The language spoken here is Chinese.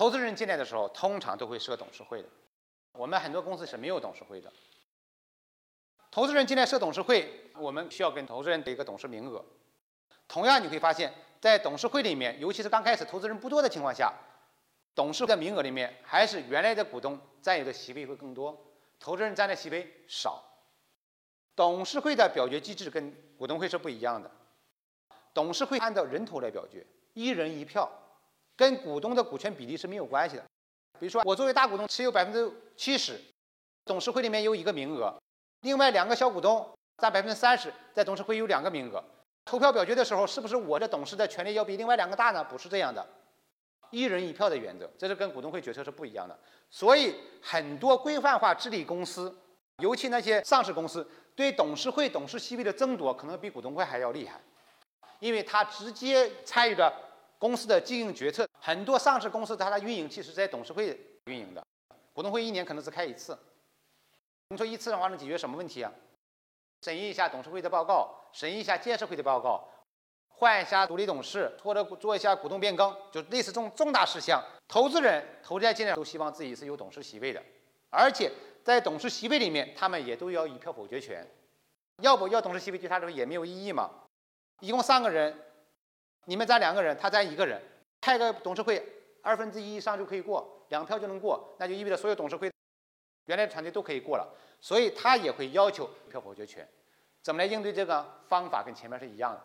投资人进来的时候，通常都会设董事会的。我们很多公司是没有董事会的。投资人进来设董事会，我们需要跟投资人的一个董事名额。同样，你会发现在董事会里面，尤其是刚开始投资人不多的情况下，董事的名额里面还是原来的股东占有的席位会更多，投资人占的席位少。董事会的表决机制跟股东会是不一样的。董事会按照人头来表决，一人一票，跟股东的股权比例是没有关系的。比如说，我作为大股东持有百分之七十，董事会里面有一个名额。另外两个小股东占百分之三十，在董事会有两个名额。投票表决的时候，是不是我的董事的权利要比另外两个大呢？不是这样的，一人一票的原则，这是跟股东会决策是不一样的。所以很多规范化治理公司，尤其那些上市公司，对董事会董事席位的争夺，可能比股东会还要厉害，因为他直接参与着公司的经营决策。很多上市公司它的运营其实在董事会运营的，股东会一年可能只开一次。你说一次的话能解决什么问题啊？审议一下董事会的报告，审议一下监事会的报告，换一下独立董事，或者做一下股东变更，就类似这种重大事项。投资人、投资家进来都希望自己是有董事席位的，而且在董事席位里面，他们也都要一票否决权。要不要董事席位对他来说也没有意义嘛？一共三个人，你们占两个人，他占一个人，开个董事会二分之一以上就可以过，两票就能过，那就意味着所有董事会。原来的团队都可以过了，所以他也会要求票否决权。怎么来应对这个方法？跟前面是一样的。